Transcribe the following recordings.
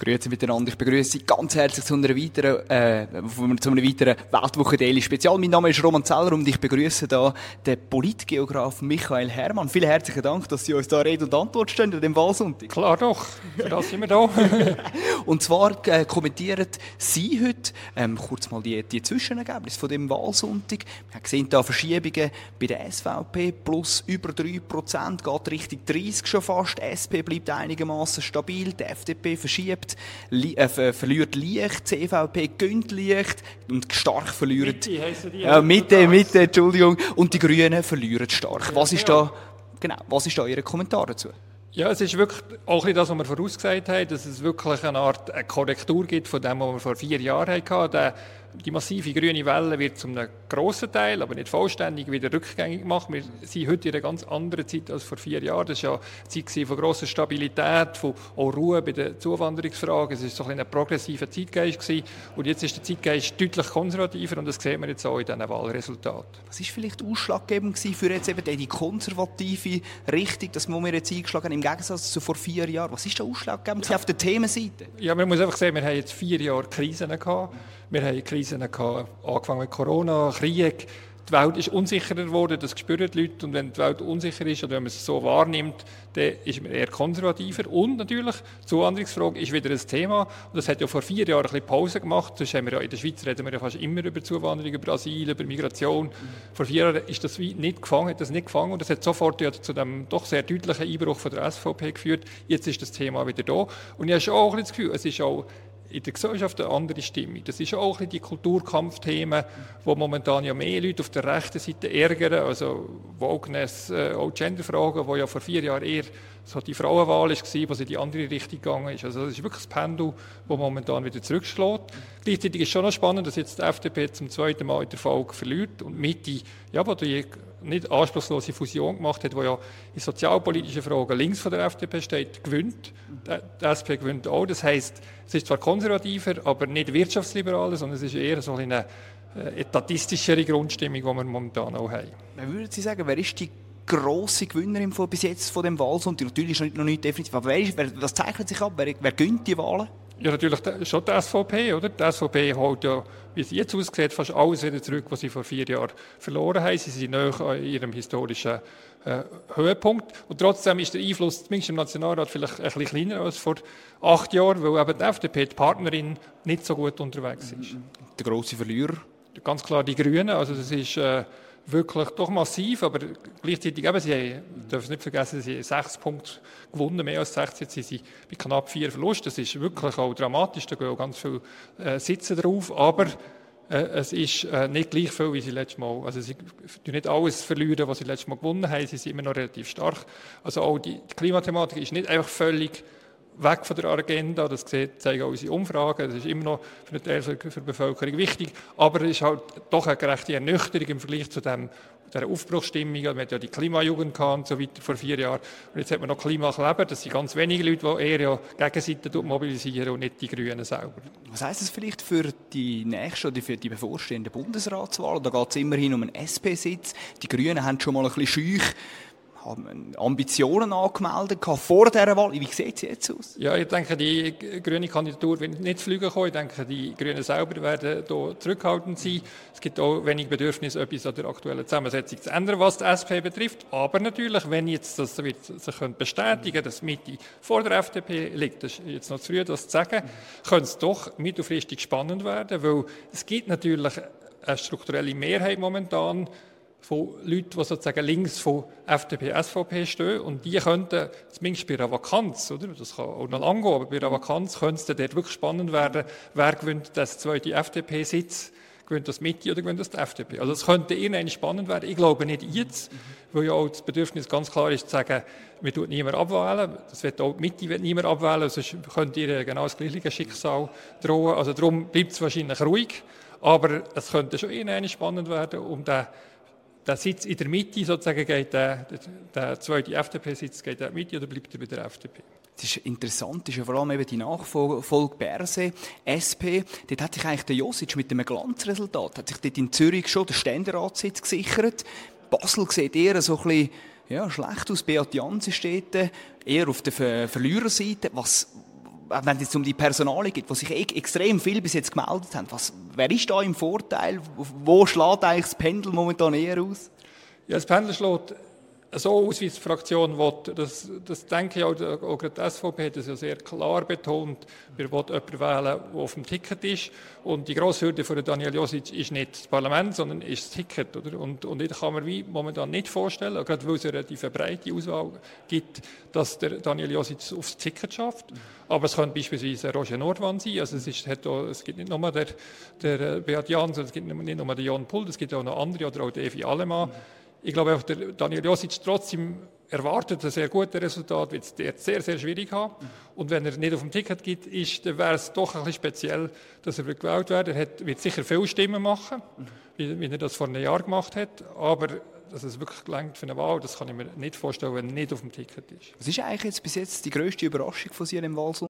Grüezi miteinander. Ich begrüße Sie ganz herzlich zu einer weiteren, äh, zu einem weiteren Weltwoche Daily Spezial. Mein Name ist Roman Zeller und ich begrüße da den Politgeograf Michael Hermann. Vielen herzlichen Dank, dass Sie uns da Rede und Antwort stehen an dem Wahlsonntag. Klar doch, für das sind wir da. und zwar äh, kommentieren Sie heute ähm, kurz mal die, die Zwischenergebnisse von dem Wahlsonntag. Wir haben gesehen, da Verschiebungen bei der SVP plus über 3%, geht Richtung 30 schon fast. Die SP bleibt einigermaßen stabil, die FDP verschiebt li äh, verliert leicht, die CVP gönnt leicht und stark verliert. Mitte, die äh, Mitte, Mitte, Entschuldigung. Und die Grünen verlieren stark. Was ist da, genau, was ist da Ihr Kommentar dazu? Ja, es ist wirklich auch das, was wir vorausgesagt haben, dass es wirklich eine Art eine Korrektur gibt von dem, was wir vor vier Jahren hatten die massive grüne Welle wird zum grossen Teil, aber nicht vollständig, wieder rückgängig gemacht. Wir sind heute in einer ganz anderen Zeit als vor vier Jahren. Das war ja eine Zeit von grosser Stabilität, von auch Ruhe bei den Zuwanderungsfragen. Es war so ein, ein progressiver Zeitgeist. Gewesen. Und jetzt ist der Zeitgeist deutlich konservativer und das sehen wir jetzt auch in diesen Wahlresultaten. Was war vielleicht ausschlaggebend für jetzt eben die konservative Richtung, das wir jetzt eingeschlagen haben, im Gegensatz zu vor vier Jahren? Was ist der ausschlaggebend ja. auf der Themenseite? Ja, man muss einfach sehen, wir haben jetzt vier Jahre Krisen gehabt. Wir haben Krisen gehabt, angefangen mit Corona, Krieg. Die Welt ist unsicherer geworden, das spüren die Leute. Und wenn die Welt unsicher ist oder wenn man es so wahrnimmt, dann ist man eher konservativer. Und natürlich, die Zuwanderungsfrage ist wieder ein Thema. Und das hat ja vor vier Jahren ein bisschen Pause gemacht. Das haben wir ja, in der Schweiz reden wir ja fast immer über Zuwanderung, über Asyl, über Migration. Mhm. Vor vier Jahren ist das nicht gefangen, hat das nicht gefangen. Und das hat sofort ja zu dem doch sehr deutlichen Einbruch von der SVP geführt. Jetzt ist das Thema wieder da. Und ich habe schon auch das Gefühl, es ist auch in der Gesellschaft eine andere Stimmung. Das ist auch ein die Kulturkampfthemen, wo momentan ja mehr Leute auf der rechten Seite ärgern, also Wokeness, äh, auch Genderfragen, wo ja vor vier Jahren eher so die Frauenwahl war, wo in die andere Richtung gegangen ist. Also das ist wirklich das Pendel, das momentan wieder zurückschlägt. Gleichzeitig ist schon noch spannend, dass jetzt die FDP zum zweiten Mal in der Folge verliert und Mitte, ja, wo die nicht anspruchslose Fusion gemacht hat, wo ja in sozialpolitischen Fragen links von der FDP steht, gewinnt. Die SP gewinnt auch. Das heißt, es ist zwar konservativer, aber nicht wirtschaftsliberaler, sondern es ist eher so eine äh, etatistischere Grundstimmung, die wir momentan auch haben. Würden Sie sagen, wer ist die grosse Gewinnerin von, bis jetzt von dem Wahlsonntag? Natürlich ist noch nicht definitiv, aber wer, wer, was zeichnet sich ab? Wer, wer gönnt die Wahlen? Ja, natürlich schon die SVP, oder? Die SVP holt ja, wie es jetzt aussieht, fast alles wieder zurück, was sie vor vier Jahren verloren haben. Sie sind näher an ihrem historischen äh, Höhepunkt. Und trotzdem ist der Einfluss, zumindest im Nationalrat, vielleicht ein bisschen kleiner als vor acht Jahren, weil eben die FDP, die Partnerin, nicht so gut unterwegs ist. Der grosse Verlierer? Ganz klar die Grünen. Also das ist... Äh, wirklich doch massiv, aber gleichzeitig eben, sie dürfen es nicht vergessen, sie haben sechs Punkte gewonnen, mehr als sechs, jetzt sind sie bei knapp vier Verlust. Das ist wirklich auch dramatisch, da gehen auch ganz viele äh, Sitze drauf, aber äh, es ist äh, nicht gleich viel wie sie letztes Mal. Also sie tun nicht alles verlieren, was sie letztes Mal gewonnen haben, sie sind immer noch relativ stark. Also auch die, die Klimathematik ist nicht einfach völlig weg von der Agenda. Das zeigen auch unsere Umfragen. Das ist immer noch für den Teil der Bevölkerung wichtig. Aber es ist halt doch eine gerechte Ernüchterung im Vergleich zu dem, der Aufbruchsstimmung. Wir hatten ja die Klimajugend und so weiter vor vier Jahren. Und jetzt hat man noch Klimakleber. Das sind ganz wenige Leute, die eher ja Gegenseiten mobilisieren und nicht die Grünen selber. Was heisst das vielleicht für die nächste oder für die bevorstehende Bundesratswahl? Da geht es immerhin um einen SP-Sitz. Die Grünen haben schon mal ein bisschen schüch haben Ambitionen angemeldet vor dieser Wahl. Wie sieht es jetzt aus? Ja, ich denke, die grüne Kandidatur wird nicht fliegen kommen. Ich denke, die Grünen selber werden hier zurückhaltend sein. Es gibt auch wenig Bedürfnis, etwas an der aktuellen Zusammensetzung zu ändern, was die SP betrifft. Aber natürlich, wenn jetzt das wird sich bestätigen dass Mitte vor der FDP liegt, das ist jetzt noch zu früh, das zu sagen, könnte es doch mittelfristig spannend werden, weil es gibt natürlich eine strukturelle Mehrheit momentan, von Leuten, die sozusagen links von FDP, SVP stehen. Und die könnten, zumindest bei einer Vakanz, oder? das kann auch noch lange gehen, aber bei einer Vakanz könnte es dort wirklich spannend werden, wer gewinnt das zweite FDP-Sitz gewinnt das Mitte oder gewinnt das die FDP. Also es könnte irgendwann spannend werden. Ich glaube nicht jetzt, weil ja auch das Bedürfnis ganz klar ist, zu sagen, wir tun niemand abwählen. Das wird auch die Mitte wird niemand abwählen, sonst könnte ihr genau das gleiche Schicksal drohen. Also darum bleibt es wahrscheinlich ruhig. Aber es könnte schon irgendwann spannend werden, um den der Sitz in der Mitte sozusagen geht, der, der, der zweite FDP-Sitz geht in der Mitte oder bleibt er bei der FDP? Das ist interessant, ist ja vor allem eben die Nachfolge Berse, SP. Dort hat sich eigentlich der Josic mit einem Glanzresultat, hat sich dort in Zürich schon den Ständeratssitz gesichert. Basel sieht eher so ein bisschen ja, schlecht aus. Beat Jansi steht eher auf der Ver Verliererseite. Was, wenn es um die Personale geht, wo sich e extrem viel bis jetzt gemeldet haben, was, wer ist da im Vorteil? Wo schlägt eigentlich das Pendel momentan eher aus? Ja, das Pendel schlägt so aus, wie die Fraktion will. Das, das denke ich auch, auch die SVP hat das ja sehr klar betont. Wir wollen jemanden wählen, der auf dem Ticket ist. Und die grosse Hürde für Daniel Josic ist nicht das Parlament, sondern ist das Ticket. Oder? Und, und das kann man wie momentan nicht vorstellen, gerade weil es eine relativ breite Auswahl gibt, dass der Daniel Josic aufs Ticket schafft. Aber es könnte beispielsweise Roger Nordwand sein. Also es, ist, auch, es gibt nicht nur der, der Beat Jans, es gibt nicht nur den Jan Pult, es gibt auch noch andere, oder auch Evi Alemann ich glaube der Daniel Josic trotzdem erwartet ein sehr gutes Resultat, wird es sehr, sehr schwierig haben. Und wenn er nicht auf dem Ticket gibt, ist, dann wäre es doch ein bisschen speziell, dass er gewählt wird. Er hat, wird sicher viele Stimmen machen, wie, wie, er das vor einem Jahr gemacht hat. Aber dass es wirklich gelangt für eine Wahl, das kann ich mir nicht vorstellen, wenn er nicht auf dem Ticket ist. Was ist eigentlich jetzt bis jetzt die grösste Überraschung von Sie im Wahlsong?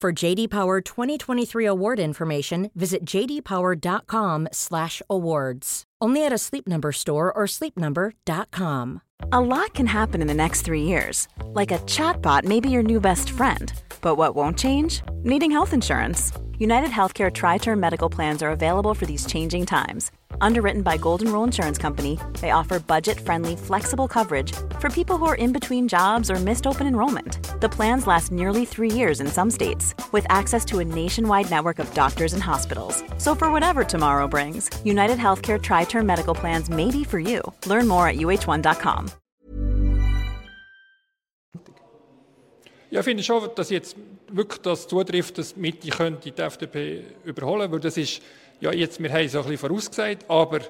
For JD Power 2023 award information, visit jdpower.com/awards. Only at a Sleep Number store or sleepnumber.com. A lot can happen in the next 3 years. Like a chatbot may be your new best friend. But what won't change? Needing health insurance. United Healthcare tri-term medical plans are available for these changing times. Underwritten by Golden Rule Insurance Company, they offer budget-friendly, flexible coverage for people who are in between jobs or missed open enrollment. The plans last nearly three years in some states, with access to a nationwide network of doctors and hospitals. So for whatever tomorrow brings, United Healthcare Tri-Term Medical Plans may be for you. Learn more at uh1.com. Ja, finde schon, dass jetzt wirklich das zutrifft, dass Mitte könnte die FDP überholen, weil das ist ja, jetzt, wir haben es ein bisschen vorausgesagt, aber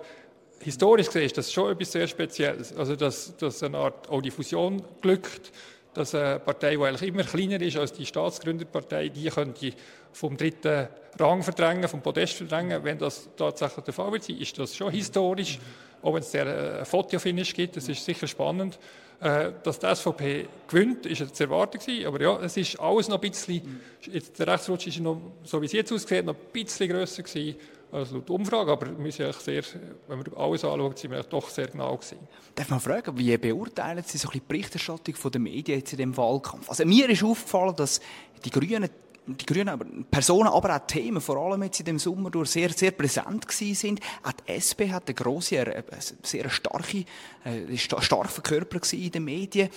historisch gesehen ist das schon etwas sehr Spezielles. Also, dass, dass eine Art auch die Fusion glückt, dass eine Partei, die eigentlich immer kleiner ist als die Staatsgründerpartei, die könnte vom dritten Rang verdrängen, vom Podest verdrängen. Wenn das tatsächlich der Fall wird, ist das schon historisch. Auch wenn es der äh, Fotofinish gibt, das ist sicher spannend. Äh, dass die SVP gewinnt, ist zu erwarten. Aber ja, es ist alles noch ein bisschen, jetzt der Rechtsrutsch ist noch, so wie es jetzt aussieht, noch ein bisschen grösser gewesen als laut Umfrage, aber wir sind sehr, wenn man alles anschaut, sind wir doch sehr genau gewesen. Darf man fragen, wie beurteilen Sie so die Berichterstattung der Medien jetzt in dem Wahlkampf? Also mir ist aufgefallen, dass die Grünen die grünen Personen, aber auch Themen, vor allem jetzt in dem Sommer durch sehr, sehr präsent gewesen sind. Auch die SP hat eine grosse, eine sehr starke, äh, stark verkörpert in den Medien.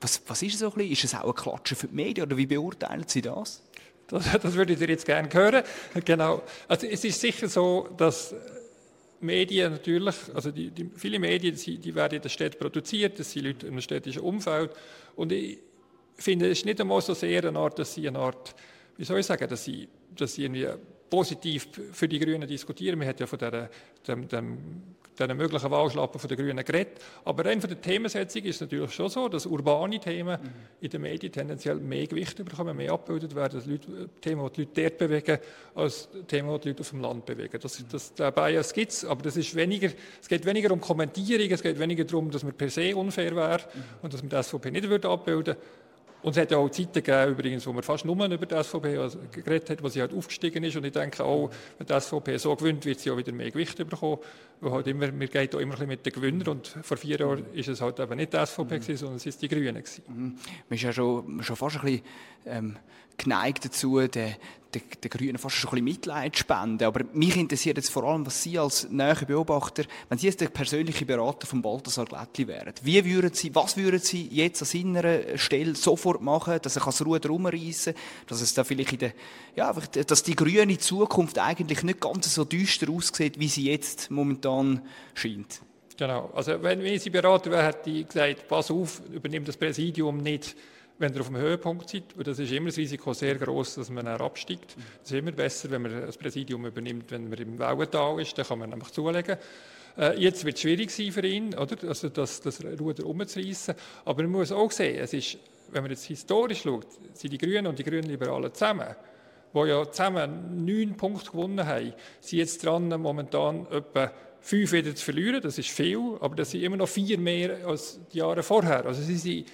Was, was ist so ein bisschen? Ist es auch ein Klatschen für die Medien oder wie beurteilen Sie das? Das, das würde ich jetzt gerne hören. Genau. Also es ist sicher so, dass Medien natürlich, also die, die, viele Medien, die, werden in der Stadt produziert, das sind Leute in einem städtischen Umfeld. Und ich finde, es ist nicht einmal so sehr eine Art, dass sie eine Art, wie soll ich sagen, dass sie, dass sie irgendwie positiv für die Grünen diskutieren. Man hat ja von der, dem, dem diesen möglichen Wahlschlappen den Grünen geredet. Aber rein von der Themensetzung ist es natürlich schon so, dass urbane Themen mhm. in den Medien tendenziell mehr Gewicht bekommen, mehr abgebildet werden, dass Leute, Themen, die die Leute dort bewegen, als Themen, die die Leute auf dem Land bewegen. Das, das, der Bias gibt es, aber das ist weniger, es geht weniger um Kommentierung, es geht weniger darum, dass man per se unfair wäre mhm. und dass man das SVP nicht würde abbilden würde. Und es hat ja auch Zeiten gegeben, übrigens, wo man fast nur über die SVP also geredet hat, wo sie halt aufgestiegen ist. Und ich denke auch, wenn die SVP so gewinnt, wird sie auch wieder mehr Gewicht bekommen. Weil halt immer, wir gehen auch immer ein bisschen mit den Gewinnern. Und vor vier Jahren ist es halt eben nicht die SVP, mhm. gewesen, sondern es ist die Grünen. Gewesen. Mhm. Man ist ja schon, schon fast ein bisschen ähm, geneigt dazu, den, den, den Grünen fast schon ein bisschen Mitleid zu spenden. Aber mich interessiert jetzt vor allem, was Sie als nähere Beobachter, wenn Sie jetzt der persönliche Berater von Balthasar Glättli wären, wie würden Sie, was würden Sie jetzt an seiner Stelle sofort machen, dass er das Ruder rumreißen kann, dass es da vielleicht in der, ja, dass die grüne Zukunft eigentlich nicht ganz so düster aussieht, wie sie jetzt momentan scheint? Genau. Also, wenn ich Sie beraten wäre, hätte ich gesagt, pass auf, übernimm das Präsidium nicht wenn ihr auf dem Höhepunkt seid, weil das ist immer das Risiko sehr groß, dass man dann absteigt. Es ist immer besser, wenn man das Präsidium übernimmt, wenn man im Wellental ist, dann kann man nämlich zulegen. Äh, jetzt wird es schwierig sein für ihn, oder? Also das, das Ruder umzureißen. Aber man muss auch sehen, es ist, wenn man jetzt historisch schaut, sind die Grünen und die Grünen Liberalen zusammen, die ja zusammen neun Punkte gewonnen haben, sind jetzt dran, momentan etwa fünf wieder zu verlieren. Das ist viel, aber das sind immer noch vier mehr als die Jahre vorher. Also sie sind in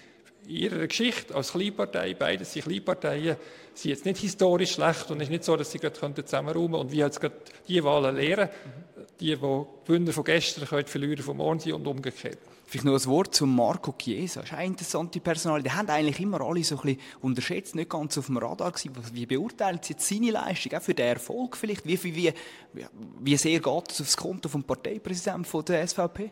ihrer Geschichte als Kleinpartei, beides sind Kleinparteien, sind jetzt nicht historisch schlecht und es ist nicht so, dass sie gerade zusammenräumen und wir jetzt gerade die Wahlen lehren, die, die Gewinner von gestern können verlieren von morgen sein und umgekehrt. Vielleicht noch ein Wort zu Marco Chiesa. Das ist eine interessante Personalität. Die haben eigentlich immer alle so ein bisschen unterschätzt, nicht ganz auf dem Radar gewesen. Wie beurteilen Sie jetzt seine Leistung, auch für den Erfolg vielleicht? Wie, wie, wie sehr geht es aufs Konto vom Parteipräsidenten der SVP?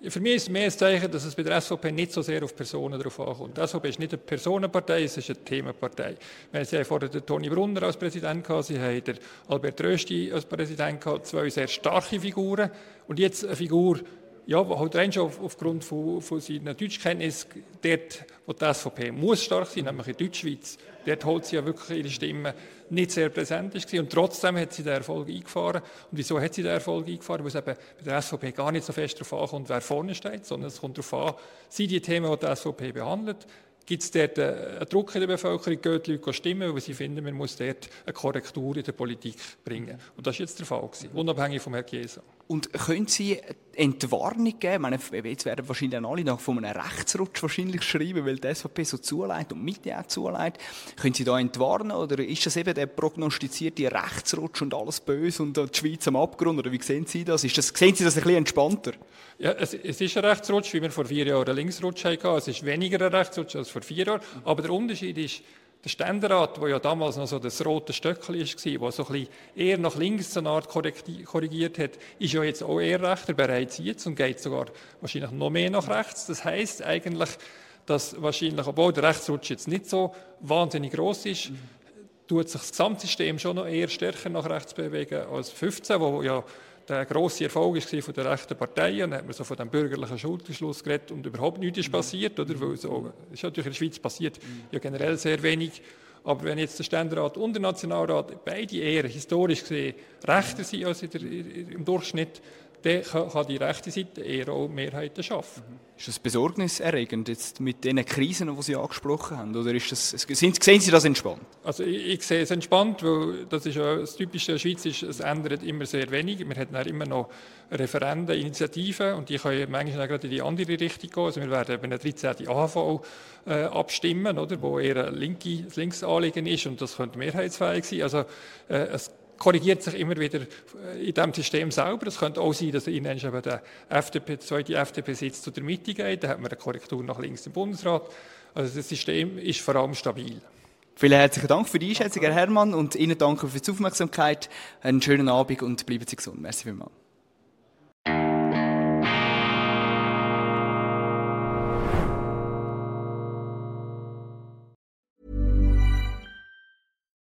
Ja, für mich ist es mehr ein Zeichen, dass es bei der SVP nicht so sehr auf Personen drauf ankommt. Die SVP ist nicht eine Personenpartei, es ist eine Themenpartei. Sie haben vorher den Toni Brunner als Präsident gehabt, Sie haben den Albert Rösti als Präsident gehabt, zwei sehr starke Figuren. Und jetzt eine Figur, ja, halt rein schon aufgrund von, von seiner Deutschkenntnis, dort, wo die SVP muss stark sein, nämlich in Deutschschweiz, dort holt sie ja wirklich ihre Stimme nicht sehr präsent ist und trotzdem hat sie den Erfolg eingefahren. Und wieso hat sie den Erfolg eingefahren? Weil es eben bei der SVP gar nicht so fest darauf ankommt, wer vorne steht, sondern es kommt darauf an, sind die Themen, die die SVP behandelt, gibt es dort einen Druck in der Bevölkerung, geht die Leute stimmen, weil sie finden, man muss dort eine Korrektur in der Politik bringen. Und das war jetzt der Fall, gewesen, unabhängig vom Herrn Chiesa. Und können Sie Entwarnung geben? meine, jetzt werden wahrscheinlich alle nach von einem Rechtsrutsch wahrscheinlich schreiben, weil die SVP so zuleitet und Mitte auch zuleitet. Können Sie da entwarnen oder ist das eben der prognostizierte Rechtsrutsch und alles böse und die Schweiz am Abgrund? Oder wie sehen Sie das? Ist das sehen Sie das ein bisschen entspannter? Ja, es, es ist ein Rechtsrutsch, wie wir vor vier Jahren einen Linksrutsch hatten. Es ist weniger ein Rechtsrutsch als vor vier Jahren. Aber der Unterschied ist, der Ständerat, der ja damals noch so das rote Stöckchen war, der so ein bisschen eher nach links so eine Art korrigiert hat, ist ja jetzt auch eher rechter bereits jetzt und geht sogar wahrscheinlich noch mehr nach rechts. Das heißt eigentlich, dass wahrscheinlich, obwohl der Rechtsrutsch jetzt nicht so wahnsinnig groß ist, tut sich das Gesamtsystem schon noch eher stärker nach rechts bewegen als 15, wo ja der grosse Erfolg war von der rechten Partei. Und dann hat man so von dem bürgerlichen Schulterschluss geredet und überhaupt nichts ist passiert. Oder? Weil so, ist natürlich in der Schweiz passiert ja generell sehr wenig. Aber wenn jetzt der Ständerat und der Nationalrat beide eher historisch gesehen rechter sind als der, im Durchschnitt, dann kann die rechte Seite eher auch Mehrheiten schaffen. Ist das besorgniserregend jetzt mit den Krisen, die Sie angesprochen haben? Oder ist das, sind, sehen Sie das entspannt? Also ich, ich, sehe es entspannt, weil das ist ja das Typische der Schweiz, ist, es ändert immer sehr wenig. Wir haben immer noch Referenden, Initiativen und die können manchmal auch gerade in die andere Richtung gehen. Also wir werden über eine 13. AHV äh, abstimmen, oder, wo eher ein linke, Linksanliegen ist und das könnte mehrheitsfähig sein. Also äh, es korrigiert sich immer wieder in diesem System selber. Es könnte auch sein, dass ihnen eben der FDP, zweite FDP-Sitz zu der Mitte geht. Dann hat man eine Korrektur nach links im Bundesrat. Also das System ist vor allem stabil. Vielen herzlichen Dank für die Einschätzung, Herr Herrmann, und Ihnen danke für die Aufmerksamkeit. Einen schönen Abend und bleiben Sie gesund. Merci vielmals.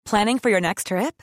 Planning for your next trip?